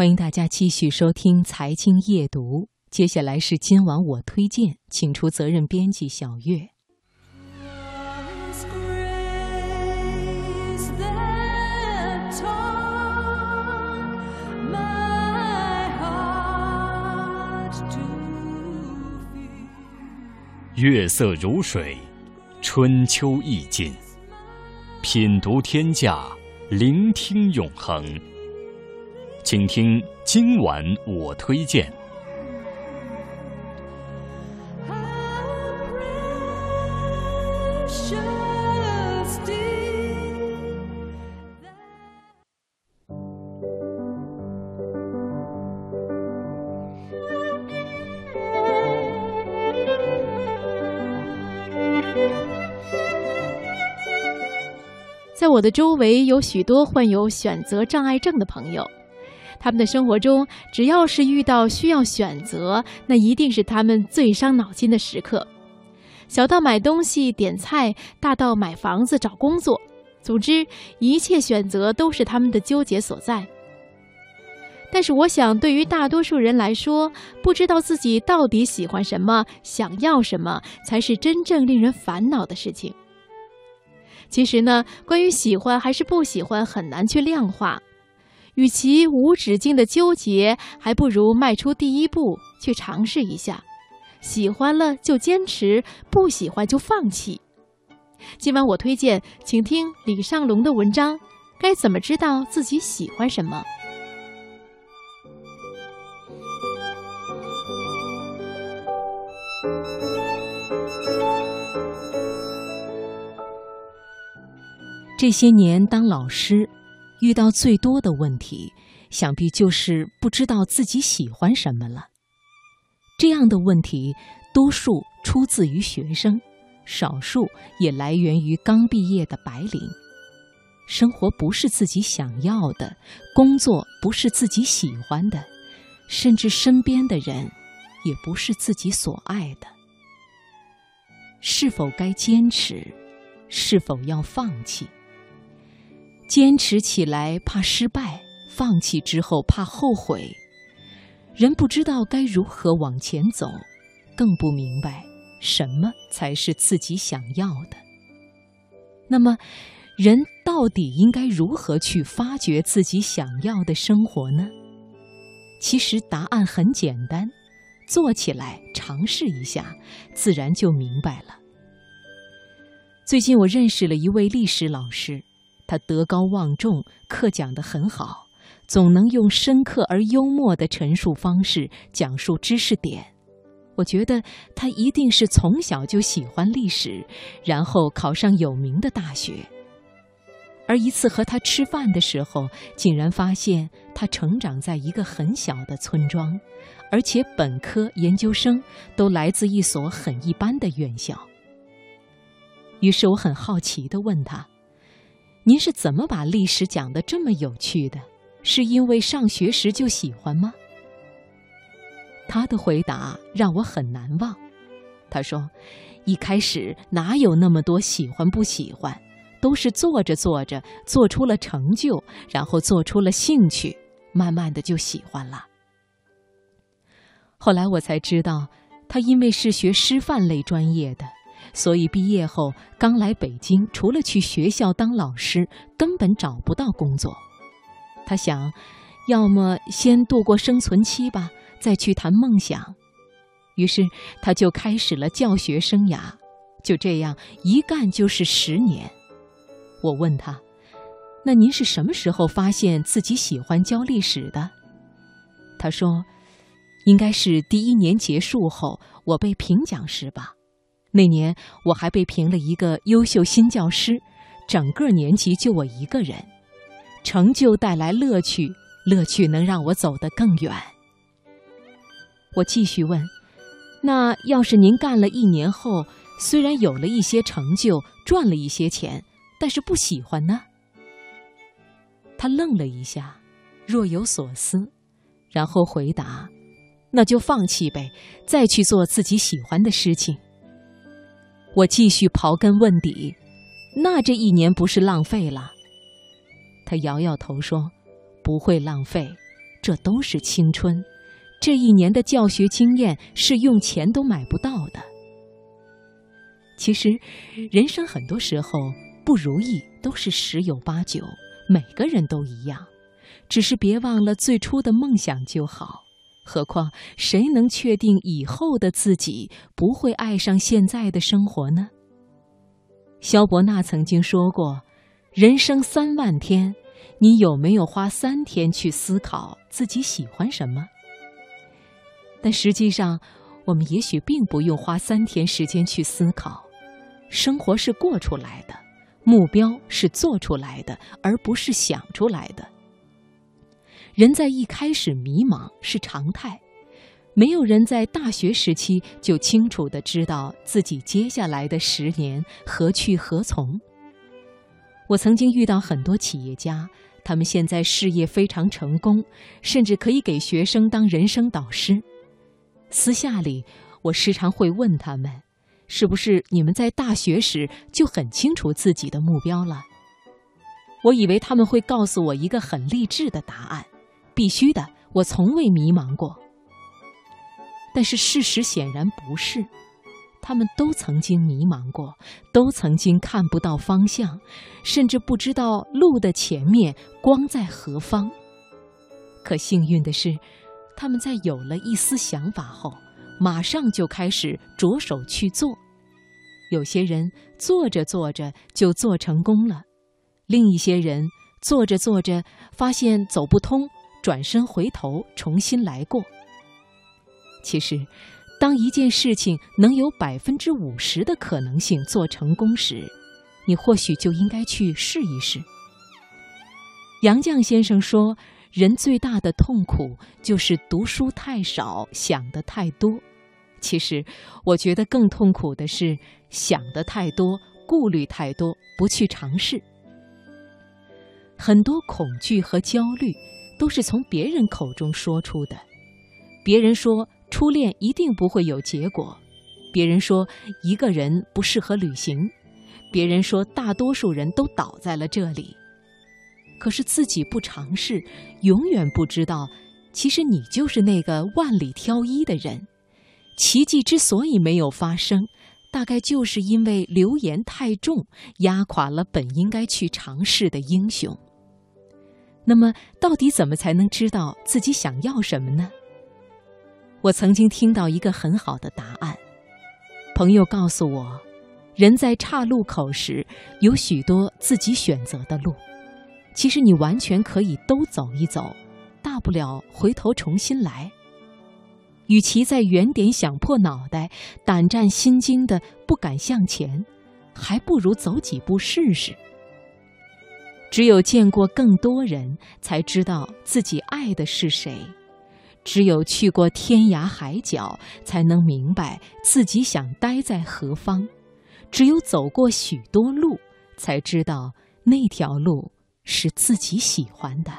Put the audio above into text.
欢迎大家继续收听《财经夜读》，接下来是今晚我推荐，请出责任编辑小月。月色如水，春秋意境，品读天下，聆听永恒。请听今晚我推荐。在我的周围有许多患有选择障碍症的朋友。他们的生活中，只要是遇到需要选择，那一定是他们最伤脑筋的时刻。小到买东西、点菜，大到买房子、找工作，总之，一切选择都是他们的纠结所在。但是，我想，对于大多数人来说，不知道自己到底喜欢什么、想要什么，才是真正令人烦恼的事情。其实呢，关于喜欢还是不喜欢，很难去量化。与其无止境的纠结，还不如迈出第一步去尝试一下。喜欢了就坚持，不喜欢就放弃。今晚我推荐，请听李尚龙的文章：该怎么知道自己喜欢什么？这些年当老师。遇到最多的问题，想必就是不知道自己喜欢什么了。这样的问题，多数出自于学生，少数也来源于刚毕业的白领。生活不是自己想要的，工作不是自己喜欢的，甚至身边的人，也不是自己所爱的。是否该坚持？是否要放弃？坚持起来怕失败，放弃之后怕后悔。人不知道该如何往前走，更不明白什么才是自己想要的。那么，人到底应该如何去发掘自己想要的生活呢？其实答案很简单，做起来尝试一下，自然就明白了。最近我认识了一位历史老师。他德高望重，课讲得很好，总能用深刻而幽默的陈述方式讲述知识点。我觉得他一定是从小就喜欢历史，然后考上有名的大学。而一次和他吃饭的时候，竟然发现他成长在一个很小的村庄，而且本科、研究生都来自一所很一般的院校。于是我很好奇地问他。您是怎么把历史讲得这么有趣的？是因为上学时就喜欢吗？他的回答让我很难忘。他说：“一开始哪有那么多喜欢不喜欢，都是做着做着做出了成就，然后做出了兴趣，慢慢的就喜欢了。”后来我才知道，他因为是学师范类专业的。所以毕业后刚来北京，除了去学校当老师，根本找不到工作。他想，要么先度过生存期吧，再去谈梦想。于是他就开始了教学生涯，就这样一干就是十年。我问他：“那您是什么时候发现自己喜欢教历史的？”他说：“应该是第一年结束后，我被评讲时吧。”那年我还被评了一个优秀新教师，整个年级就我一个人。成就带来乐趣，乐趣能让我走得更远。我继续问：“那要是您干了一年后，虽然有了一些成就，赚了一些钱，但是不喜欢呢？”他愣了一下，若有所思，然后回答：“那就放弃呗，再去做自己喜欢的事情。”我继续刨根问底，那这一年不是浪费了？他摇摇头说：“不会浪费，这都是青春。这一年的教学经验是用钱都买不到的。其实，人生很多时候不如意都是十有八九，每个人都一样。只是别忘了最初的梦想就好。何况，谁能确定以后的自己不会爱上现在的生活呢？萧伯纳曾经说过：“人生三万天，你有没有花三天去思考自己喜欢什么？”但实际上，我们也许并不用花三天时间去思考。生活是过出来的，目标是做出来的，而不是想出来的。人在一开始迷茫是常态，没有人在大学时期就清楚的知道自己接下来的十年何去何从。我曾经遇到很多企业家，他们现在事业非常成功，甚至可以给学生当人生导师。私下里，我时常会问他们：“是不是你们在大学时就很清楚自己的目标了？”我以为他们会告诉我一个很励志的答案：“必须的，我从未迷茫过。”但是事实显然不是，他们都曾经迷茫过，都曾经看不到方向，甚至不知道路的前面光在何方。可幸运的是。他们在有了一丝想法后，马上就开始着手去做。有些人做着做着就做成功了，另一些人做着做着发现走不通，转身回头重新来过。其实，当一件事情能有百分之五十的可能性做成功时，你或许就应该去试一试。杨绛先生说。人最大的痛苦就是读书太少，想的太多。其实，我觉得更痛苦的是想的太多，顾虑太多，不去尝试。很多恐惧和焦虑都是从别人口中说出的。别人说初恋一定不会有结果，别人说一个人不适合旅行，别人说大多数人都倒在了这里。可是自己不尝试，永远不知道，其实你就是那个万里挑一的人。奇迹之所以没有发生，大概就是因为流言太重，压垮了本应该去尝试的英雄。那么，到底怎么才能知道自己想要什么呢？我曾经听到一个很好的答案，朋友告诉我，人在岔路口时，有许多自己选择的路。其实你完全可以都走一走，大不了回头重新来。与其在原点想破脑袋、胆战心惊的不敢向前，还不如走几步试试。只有见过更多人，才知道自己爱的是谁；只有去过天涯海角，才能明白自己想待在何方；只有走过许多路，才知道那条路。是自己喜欢的。